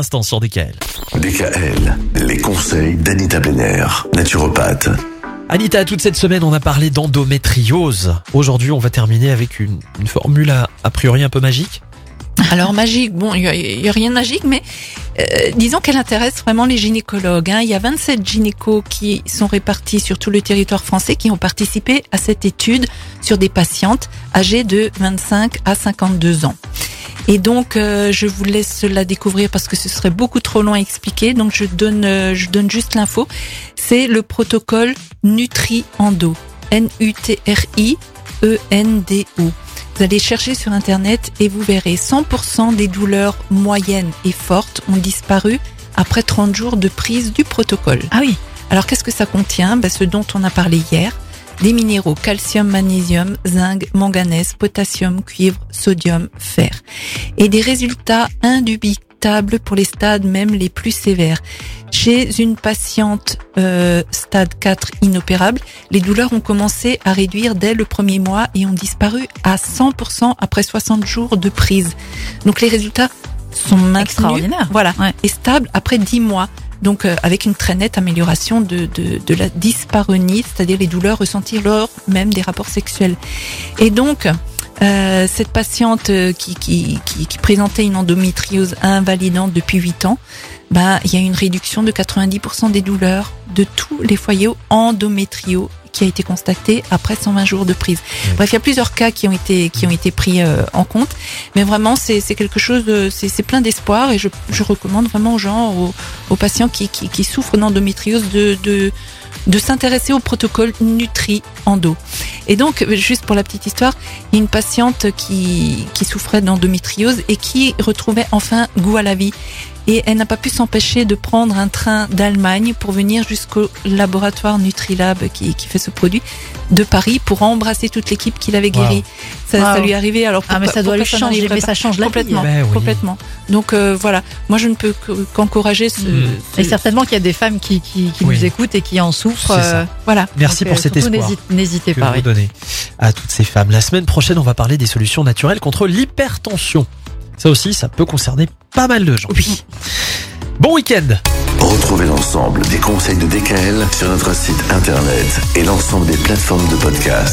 instant sur DKL. DKL, les conseils d'Anita Benner, naturopathe. Anita, toute cette semaine, on a parlé d'endométriose. Aujourd'hui, on va terminer avec une, une formule à, a priori un peu magique. Alors magique, bon, il n'y a, rien de magique, mais euh, disons qu'elle intéresse vraiment les gynécologues. hein. Il y a 27 gynécos qui sont répartis sur tout le territoire français qui ont participé à cette étude sur des patientes âgées de 25 à 52 ans. Et donc, euh, je vous laisse la découvrir parce que ce serait beaucoup trop long à expliquer. Donc, je donne, euh, je donne juste l'info. C'est le protocole Nutri-Endo. N-U-T-R-I-E-N-D-O. Vous allez chercher sur Internet et vous verrez 100% des douleurs moyennes et fortes ont disparu après 30 jours de prise du protocole. Ah oui. Alors qu'est-ce que ça contient? Ben, Ce dont on a parlé hier. Des minéraux, calcium, magnésium, zinc, manganèse, potassium, cuivre, sodium, fer. Et des résultats indubitables pour les stades même les plus sévères. Chez une patiente euh, stade 4 inopérable, les douleurs ont commencé à réduire dès le premier mois et ont disparu à 100% après 60 jours de prise. Donc les résultats sont maintenus Extraordinaire. voilà, Ouais. et stables après 10 mois. Donc euh, avec une très nette amélioration de, de, de la dyspareunie, c'est-à-dire les douleurs ressenties lors même des rapports sexuels. Et donc, euh, cette patiente euh, qui, qui, qui, qui présentait une endométriose invalidante depuis 8 ans, ben, il y a une réduction de 90% des douleurs de tous les foyers endométriaux qui a été constatée après 120 jours de prise. Bref, il y a plusieurs cas qui ont été qui ont été pris euh, en compte, mais vraiment c'est quelque chose, de- c'est c'est plein d'espoir et je, je recommande vraiment aux gens, aux, aux patients qui, qui, qui souffrent d'endométriose de, de de s'intéresser au protocole Nutri Endo. Et donc, juste pour la petite histoire, il y a une patiente qui, qui souffrait d'endométriose et qui retrouvait enfin goût à la vie. Et elle n'a pas pu s'empêcher de prendre un train d'Allemagne pour venir jusqu'au laboratoire Nutrilab qui, qui fait ce produit de Paris pour embrasser toute l'équipe qui l'avait guéri. Ça, ça Wow. lui est arrivé. Alors Ah mais ça doit lui changer, mais ça change la vie. complètement, Ben oui. complètement. Donc euh, voilà, moi je ne peux que- qu'encourager ce, Mm. ce- Et certainement qu'il y a des femmes qui, qui, qui Oui. nous écoutent et qui en souffrent. Ça. voilà. Merci Donc, pour euh, cet espoir n'hésite- N'hésitez que pas. vous oui. à toutes ces femmes. La semaine prochaine, on va parler des solutions naturelles contre l'hypertension. Ça aussi, ça peut concerner pas mal de gens. Oui. Bon week-end Retrouvez l'ensemble des conseils de DKL sur notre site internet et l'ensemble des plateformes de podcast.